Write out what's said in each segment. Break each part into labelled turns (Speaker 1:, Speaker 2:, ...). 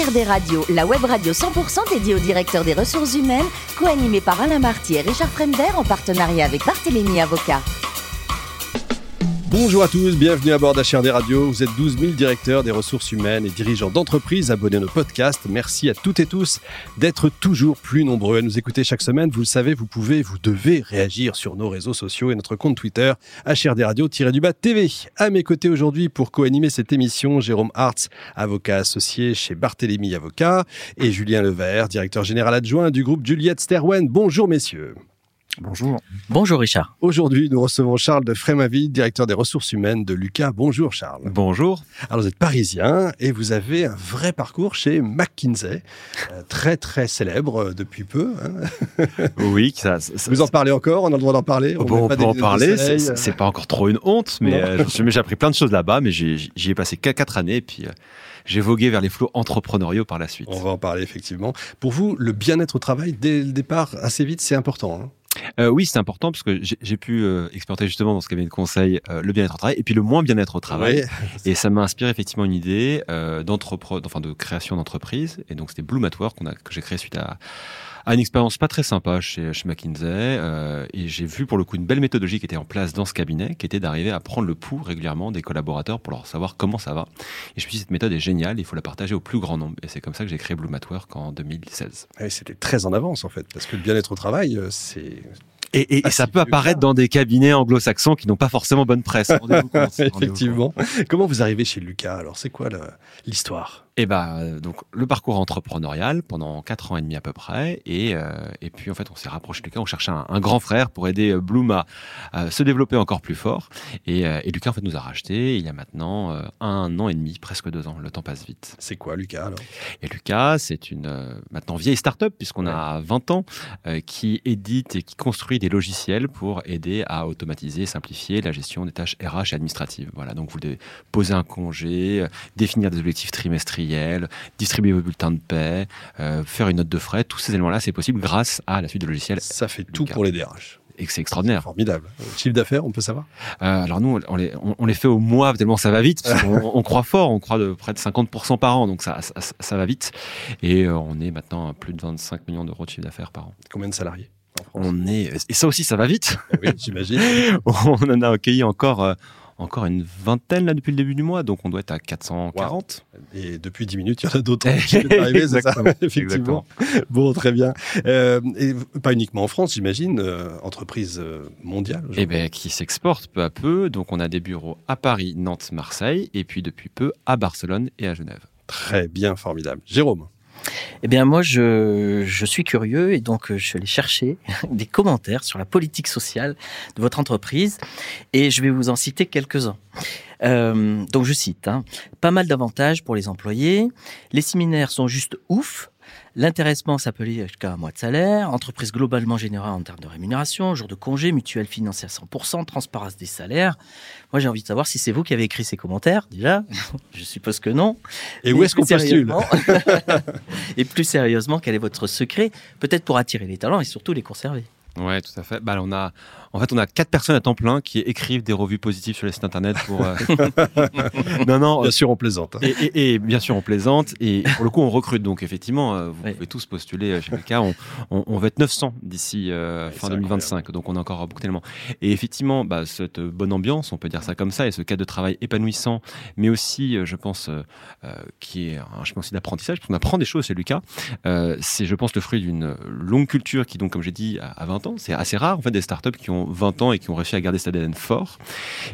Speaker 1: HRD Radio, la web radio 100% dédiée au directeur des ressources humaines, co-animée par Alain Marty et Richard Fremder en partenariat avec Barthélémy Avocat.
Speaker 2: Bonjour à tous, bienvenue à bord d'HRD Radio. Vous êtes 12 000 directeurs des ressources humaines et dirigeants d'entreprises abonnés à nos podcasts. Merci à toutes et tous d'être toujours plus nombreux à nous écouter chaque semaine. Vous le savez, vous pouvez, vous devez réagir sur nos réseaux sociaux et notre compte Twitter HRD Radio-du-bas TV. À mes côtés aujourd'hui pour co-animer cette émission, Jérôme Hartz, avocat associé chez Barthélémy Avocat et Julien Levert, directeur général adjoint du groupe Juliette Sterwen. Bonjour messieurs.
Speaker 3: Bonjour.
Speaker 4: Bonjour Richard.
Speaker 2: Aujourd'hui, nous recevons Charles de Frémaville, directeur des ressources humaines de Lucas. Bonjour Charles.
Speaker 3: Bonjour.
Speaker 2: Alors vous êtes parisien et vous avez un vrai parcours chez McKinsey, euh, très très célèbre euh, depuis peu.
Speaker 3: Hein. oui, ça,
Speaker 2: Vous en parlez encore? On a le droit d'en parler?
Speaker 3: On, on peut en parler, c'est pas encore trop une honte, mais euh, j'ai appris plein de choses là-bas, mais j'y ai passé quatre années et puis j'ai vogué vers les flots entrepreneuriaux par la suite.
Speaker 2: On va en parler effectivement. Pour vous, le bien-être au travail, dès le départ, assez vite, c'est important. Hein
Speaker 3: euh, oui, c'est important parce que j'ai pu euh, expérimenter justement dans ce cabinet de conseil euh, le bien-être au travail et puis le moins bien-être au travail. et ça m'a inspiré effectivement une idée euh, enfin de création d'entreprise. Et donc c'était at Work que j'ai créé suite à à une expérience pas très sympa chez, chez McKinsey. Euh, et j'ai vu pour le coup une belle méthodologie qui était en place dans ce cabinet, qui était d'arriver à prendre le pouls régulièrement des collaborateurs pour leur savoir comment ça va. Et je me suis dit, cette méthode est géniale, il faut la partager au plus grand nombre. Et c'est comme ça que j'ai créé Blue At Work en 2016.
Speaker 2: C'était très en avance en fait, parce que le bien-être au travail, euh, c'est
Speaker 3: et, et, ça peut apparaître dans des cabinets anglo-saxons qui n'ont pas forcément bonne presse.
Speaker 2: Effectivement. Comment vous arrivez chez Lucas? Alors, c'est quoi l'histoire?
Speaker 3: Et eh bah, euh, donc le parcours entrepreneurial pendant quatre ans et demi à peu près, et, euh, et puis en fait on s'est rapproché de Lucas, on cherchait un, grand frère pour aider euh, Bloom à se développer encore plus fort, et, et, Lucas en fait nous a racheté il y a maintenant un an et demi, presque deux ans. Le temps passe vite.
Speaker 2: C'est quoi Lucas alors?
Speaker 3: Et Lucas, c'est une maintenant vieille start-up puisqu'on a 20 ans, qui édite et qui construit des logiciels pour aider à automatiser, simplifier la gestion des tâches RH et administratives. Voilà, donc vous devez poser un congé, définir des objectifs trimestriels distribuer vos bulletins de paix, euh, faire une note de frais. Tous ces éléments-là, c'est possible grâce à la suite de logiciels.
Speaker 2: Ça fait tout pour les DRH
Speaker 3: et c'est extraordinaire.
Speaker 2: Formidable. Chiffre d'affaires, on peut savoir?
Speaker 3: Euh, Alors nous, on les, on, les, fait au mois tellement ça va vite. on, on, croit fort, on croit de près de 50% par an, donc ça, ça, va vite. Et euh, on est maintenant à plus de 25 millions d'euros de chiffre d'affaires par an.
Speaker 2: Combien de salariés
Speaker 3: on est et ça aussi ça va vite.
Speaker 2: Oui, j'imagine.
Speaker 3: on en a accueilli encore encore une vingtaine là depuis le début du mois, donc on doit être à 440.
Speaker 2: Et depuis 10 minutes, il y en a d'autres qui arriver, c'est ça Effectivement. Bon, très bien. Euh, et pas uniquement en France, j'imagine, euh, entreprise euh, mondiale.
Speaker 3: Eh bien, qui s'exporte peu à peu. Donc on a des bureaux à Paris, Nantes, Marseille, et puis depuis peu à Barcelone et à Genève.
Speaker 2: Très bien, formidable. Jérôme
Speaker 4: eh bien, moi, je, je, suis curieux et donc je suis allé chercher des commentaires sur la politique sociale de votre entreprise et je vais vous en citer quelques-uns. Euh, donc, je cite hein, pas mal d'avantages pour les employés. Les séminaires sont juste ouf. L'intéressement s'appelait jusqu'à un mois de salaire, entreprise globalement générale en termes de rémunération, jour de congé, mutuelle financée à 100%, transparence des salaires. Moi, j'ai envie de savoir si c'est vous qui avez écrit ces commentaires, déjà. Je suppose que non.
Speaker 2: Et où est-ce qu'on postule
Speaker 4: Et plus sérieusement, quel est votre secret Peut-être pour attirer les talents et surtout les conserver?
Speaker 3: Ouais, tout à fait. Bah, on a, en fait, on a quatre personnes à temps plein qui écrivent des revues positives sur les sites internet pour. Euh,
Speaker 2: non, non. Bien sûr, on plaisante.
Speaker 3: Et, et, et, bien sûr, on plaisante. Et pour le coup, on recrute. Donc, effectivement, euh, vous pouvez tous postuler euh, chez Lucas. On, on, on, va être 900 d'ici fin 2025. Donc, on a encore beaucoup d'éléments. Et effectivement, bah, cette bonne ambiance, on peut dire ça comme ça, et ce cadre de travail épanouissant, mais aussi, je pense, qui est un chemin aussi d'apprentissage, parce qu'on apprend des choses chez Lucas. c'est, je pense, le fruit d'une longue culture qui, donc, comme j'ai dit, à 20 C'est assez rare, en fait, des startups qui ont 20 ans et qui ont réussi à garder cet ADN fort.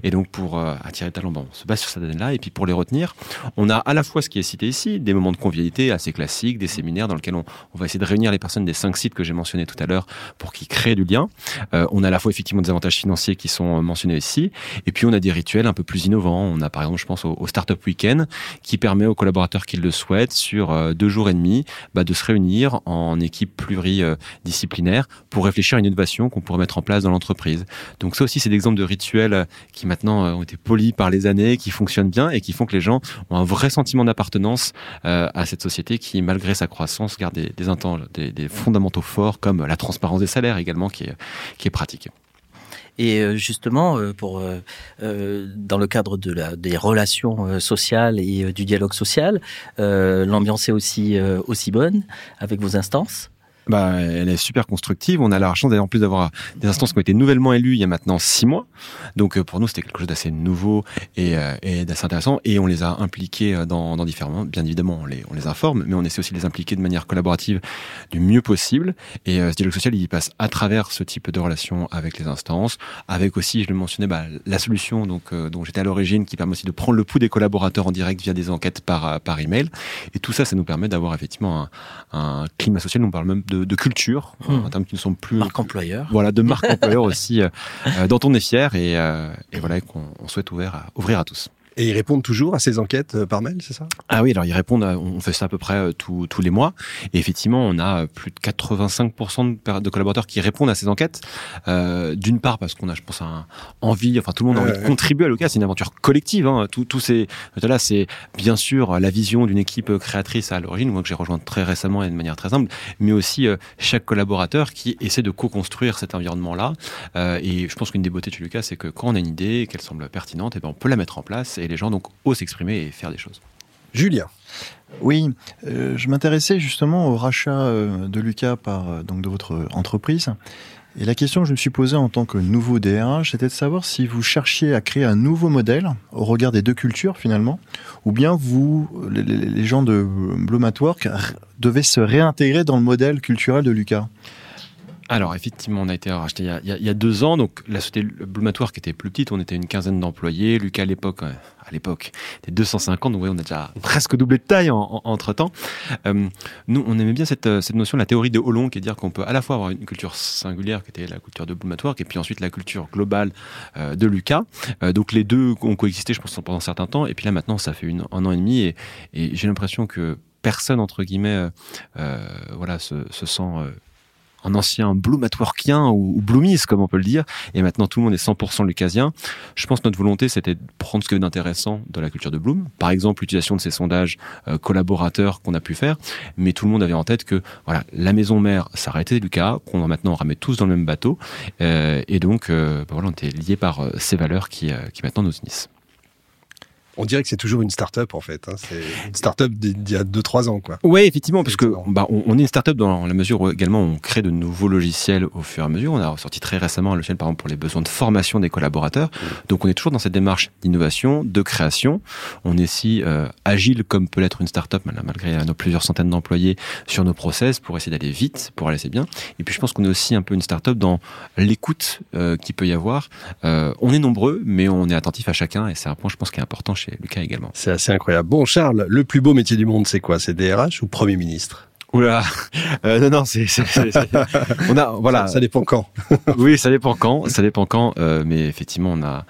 Speaker 3: Et donc, pour euh, attirer les talents, bon, on se base sur cet ADN-là. Et puis, pour les retenir, on a à la fois ce qui est cité ici, des moments de convivialité assez classiques, des séminaires dans lesquels on, va essayer de réunir les personnes des cinq sites que j'ai mentionnés tout à l'heure pour qu'ils créent du lien. Euh, on a à la fois effectivement des avantages financiers qui sont mentionnés ici. Et puis, on a des rituels un peu plus innovants. On a par exemple, je pense, au, Startup Weekend qui permet aux collaborateurs qui le souhaitent sur euh, deux jours et demi bah, de se réunir en équipe pluridisciplinaire pour réfléchir une innovation qu'on pourrait mettre en place dans l'entreprise donc ça aussi, c'est des exemples de rituels euh, qui maintenant euh, ont été polis par les années, qui fonctionnent bien et qui font que les gens ont un vrai sentiment d'appartenance euh, à cette société qui, malgré sa croissance, garde des, fondamentaux forts comme la transparence des salaires également, qui est, qui est pratique.
Speaker 4: Et justement, pour dans le cadre des relations sociales et du dialogue social, l'ambiance est aussi bonne avec vos instances?
Speaker 3: Bah, elle est super constructive. On a la chance en plus d'avoir des instances qui ont été nouvellement élues il y a maintenant six mois. Donc euh, pour nous, c'était quelque chose d'assez nouveau et, euh, et d'assez intéressant. Et on les a impliqués euh, dans, dans différents. Bien évidemment, on les, on les informe, mais on essaie aussi de les impliquer de manière collaborative du mieux possible. Et ce dialogue social, il passe à travers ce type de relation avec les instances, avec aussi, je le mentionnais, bah, la solution donc dont j'étais à l'origine, qui permet aussi de prendre le pouls des collaborateurs en direct via des enquêtes par par email. Et tout ça, ça nous permet d'avoir effectivement un, un climat social. On parle même de de, culture,
Speaker 4: hmm.
Speaker 3: en termes qui ne sont plus
Speaker 4: marque employeur.
Speaker 3: Voilà, de marque employeur aussi, euh, euh, dont on est fier et, euh, et voilà qu'on souhaite à, ouvrir à tous.
Speaker 2: Et ils répondent toujours à ces enquêtes euh, par mail, c'est ça?
Speaker 3: Ah oui, alors ils répondent, on fait ça à peu près euh, tous les mois. Et effectivement, on a plus de 85% de, collaborateurs qui répondent à ces enquêtes. Euh, D'une part parce qu'on a, je pense, un envie, enfin tout le monde a envie de contribuer à l'OCA, c'est une aventure collective. Hein. Tous ces là, c'est bien sûr la vision d'une équipe créatrice à l'origine, moi que j'ai rejoint très récemment et de manière très simple, mais aussi euh, chaque collaborateur qui essaie de co-construire cet environnement-là. Euh, et je pense qu'une des beautés de Lucas, c'est que quand on a une idée, qu'elle semble pertinente, et eh ben on peut la mettre en place et les gens donc osent s'exprimer et faire des choses.
Speaker 2: Julien.
Speaker 5: Oui, euh, je m'intéressais justement au rachat euh, de Lucas par euh, donc de votre entreprise. Et la question que je me suis posée en tant que nouveau DRH, c'était de savoir si vous cherchiez à créer un nouveau modèle au regard des deux cultures finalement, ou bien vous, les, gens de Bloom at Work, devaient se réintégrer dans le modèle culturel de Lucas.
Speaker 3: Alors effectivement, on a été racheté il y a, deux ans. Donc la société Blumatoire qui était plus petite, on était une quinzaine d'employés. Lucas à l'époque, euh, à l'époque, était 250. Donc on a déjà presque doublé de taille entre temps. Euh, nous, on aimait bien cette, euh, notion, la théorie de Hollon, qui est de dire qu'on peut à la fois avoir une culture singulière, qui était la culture de Blumatoire, et puis ensuite la culture globale de Lucas. donc les deux ont coexisté, je pense, pendant un certain temps. Et puis là maintenant, ça fait un an et demi, et, j'ai l'impression que personne entre guillemets, voilà, se sent un ancien Bloomatworkien ou, ou Bloomies, comme on peut le dire, et maintenant tout le monde est 100% lucasien. Je pense que notre volonté, c'était de prendre ce qu'il y avait d'intéressant de la culture de Bloom. Par exemple, l'utilisation de ces sondages euh, collaborateurs qu'on a pu faire, mais tout le monde avait en tête que voilà, la maison mère s'arrêtait Lucas, qu'on va maintenant ramène tous dans le même bateau, euh, et donc euh, bah voilà, on était liés par ces valeurs qui, qui maintenant nous unissent
Speaker 2: on dirait que c'est toujours une start-up en fait. Hein. C'est une start-up d'il y a 2-3 ans. Quoi.
Speaker 3: Oui, effectivement, parce que bah, on, est une start-up dans la mesure où également on crée de nouveaux logiciels au fur et à mesure. On a ressorti très récemment un logiciel par exemple pour les besoins de formation des collaborateurs. Mmh. Donc on est toujours dans cette démarche d'innovation, de création. On est si euh, agile comme peut l'être une start-up malgré nos plusieurs centaines d'employés sur nos process pour essayer d'aller vite, pour aller assez bien. Et puis je pense qu'on est aussi un peu une start-up dans l'écoute euh, qu'il peut y avoir. Euh, on est nombreux, mais on est attentif à chacun et c'est un point je pense qui est important chez Lucas également.
Speaker 2: C'est assez incroyable. Bon, Charles, le plus beau métier du monde, c'est quoi? C'est DRH ou Premier ministre?
Speaker 3: Oula, euh, non non, c'est, on a voilà.
Speaker 2: Ça, dépend quand.
Speaker 3: oui, ça dépend quand, ça dépend quand, euh, mais effectivement on a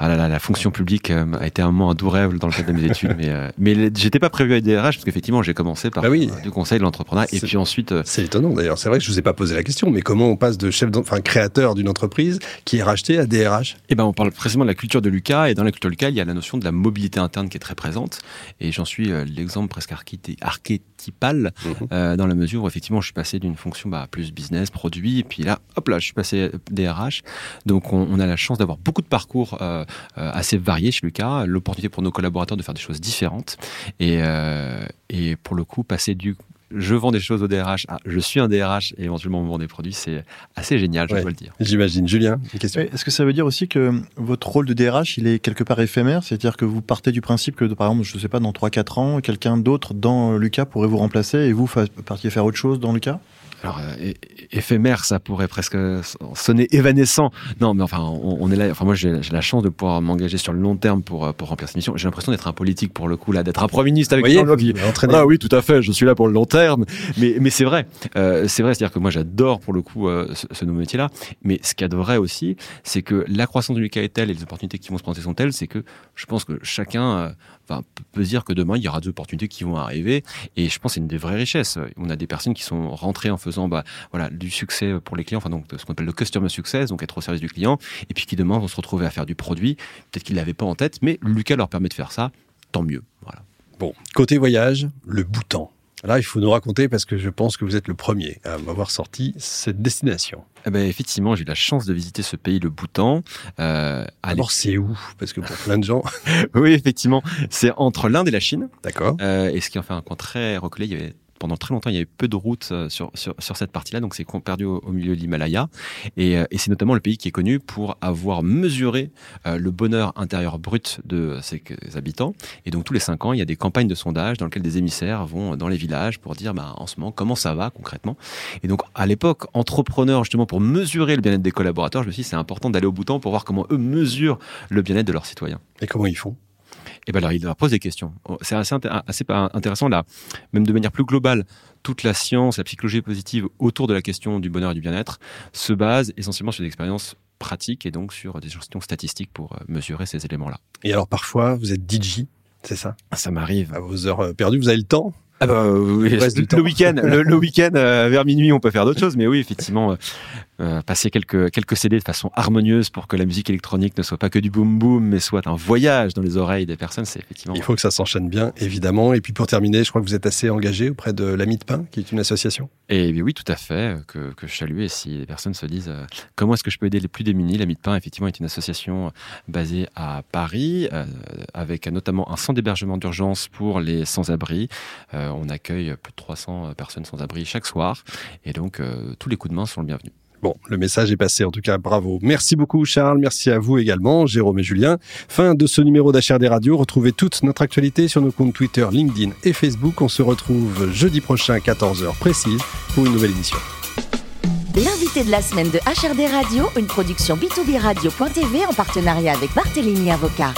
Speaker 3: ah là là, la fonction publique euh, a été un moment un doux rêve dans le cadre de mes études, mais euh, mais j'étais pas prévu à DRH parce qu'effectivement j'ai commencé par bah oui. du conseil de l'entrepreneuriat et puis ensuite. Euh,
Speaker 2: c'est étonnant d'ailleurs. C'est vrai que je vous ai pas posé la question, mais comment on passe de chef, enfin créateur d'une entreprise qui est racheté à DRH
Speaker 3: Eh ben on parle précisément de la culture de Lucas et dans la culture de Lucas il y a la notion de la mobilité interne qui est très présente et j'en suis l'exemple presque archétypal mhm. dans la mesure où effectivement je suis passé d'une fonction bah, plus business produit et puis là hop là je suis passé DRH donc on, on a la chance d'avoir beaucoup de parcours euh, assez varié chez Lucas, l'opportunité pour nos collaborateurs de faire des choses différentes et, euh, et pour le coup passer du je vends des choses au DRH, je suis un DRH et éventuellement on vend des produits, c'est assez génial, je dois le dire.
Speaker 2: J'imagine. Julien, une question.
Speaker 5: Est-ce que ça veut dire aussi que votre rôle de DRH, il est quelque part éphémère? C'est-à-dire que vous partez du principe que, par exemple, je ne sais pas, dans 3-4 ans, quelqu'un d'autre dans Lucas pourrait vous remplacer et vous partiez faire autre chose dans Lucas?
Speaker 3: Alors euh, éphémère, ça pourrait presque sonner évanescent. Non, mais enfin, on, est là. Enfin, moi, j'ai la chance de pouvoir m'engager sur le long terme pour euh, pour remplir cette mission. J'ai l'impression d'être un politique pour le coup là, d'être un premier ministre avec
Speaker 2: Jean qui...
Speaker 3: Ah oui, tout à fait. Je suis là pour le long terme. Mais mais c'est vrai, euh, c'est vrai. C'est-à-dire que moi, j'adore pour le coup ce, nouveau métier-là. Mais ce qu'il y a de vrai aussi, c'est que la croissance du cas est telle et les opportunités qui vont se présenter sont telles, c'est que je pense que chacun enfin, peut dire que demain il y aura des opportunités qui vont arriver. Et je pense que c'est une des vraies richesses. On a des personnes qui sont rentrées en faisant bah, voilà, du succès pour les clients, enfin donc ce qu'on appelle le customer success, donc être au service du client, et puis qui demain vont se retrouver à faire du produit. Peut-être qu'ils l'avaient pas en tête, mais Lucas leur permet de faire ça. Tant mieux. Voilà.
Speaker 2: Bon, côté voyage, le Bhoutan. Là, il faut nous raconter parce que je pense que vous êtes le premier à m'avoir sorti cette destination.
Speaker 3: Eh ben, effectivement, j'ai eu la chance de visiter ce pays, le Bhoutan.
Speaker 2: Euh, Alors, c'est où? Parce que pour plein de gens.
Speaker 3: oui, effectivement, c'est entre l'Inde et la Chine.
Speaker 2: D'accord.
Speaker 3: Euh, et ce qui en fait un coin très reculé. Il y avait pendant très longtemps, il y avait peu de routes euh, sur, sur, sur cette partie-là, donc c'est perdu au, milieu de l'Himalaya. Et, euh, et c'est notamment le pays qui est connu pour avoir mesuré euh, le bonheur intérieur brut de ses habitants. Et donc tous les cinq ans, il y a des campagnes de sondage dans lesquelles des émissaires vont dans les villages pour dire bah, en ce moment comment ça va concrètement. Et donc à l'époque, entrepreneur justement pour mesurer le bien-être des collaborateurs, je me suis dit c'est important d'aller au bout pour voir comment eux mesurent le bien-être de leurs citoyens.
Speaker 2: Et comment ils font?
Speaker 3: Et ben alors il leur pose des questions. Oh, c'est assez, assez intéressant là, même de manière plus globale. Toute la science, la psychologie positive autour de la question du bonheur et du bien-être se base essentiellement sur des expériences pratiques et donc sur des questions statistiques pour euh, mesurer ces éléments-là.
Speaker 2: Et alors parfois, vous êtes DJ, c'est ça?
Speaker 3: Ça m'arrive.
Speaker 2: À vos heures euh, perdues, vous avez le temps?
Speaker 3: Ah bah, oui, le, week-end, le, week-end euh, vers minuit, on peut faire d'autres choses, mais oui, effectivement, euh, passer quelques, quelques CD de façon harmonieuse pour que la musique électronique ne soit pas que du boom boom, mais soit un voyage dans les oreilles des personnes, c'est effectivement.
Speaker 2: Il faut que ça s'enchaîne bien, évidemment. Et puis pour terminer, je crois que vous êtes assez engagé auprès de l'Ami de Pain, qui est une association.
Speaker 3: Et oui, tout à fait, euh, que, que je salue. Et si les personnes se disent euh, comment est-ce que je peux aider les plus démunis, l'Ami de Pain, effectivement, est une association basée à Paris, avec notamment un centre d'hébergement d'urgence pour les sans-abri. on accueille plus de 300 personnes sans-abri chaque soir. Et donc, tous les coups de main sont le bienvenu.
Speaker 2: Bon, le message est passé. En tout cas, bravo. Merci beaucoup, Charles. Merci à vous également, Jérôme et Julien. Fin de ce numéro d'HRD Radio. Retrouvez toute notre actualité sur nos comptes Twitter, LinkedIn et Facebook. On se retrouve jeudi prochain, 14h précise, pour une nouvelle émission.
Speaker 1: L'invité de la semaine de HRD Radio, une production B2B Radio.tv en partenariat avec Barthélémy Avocat.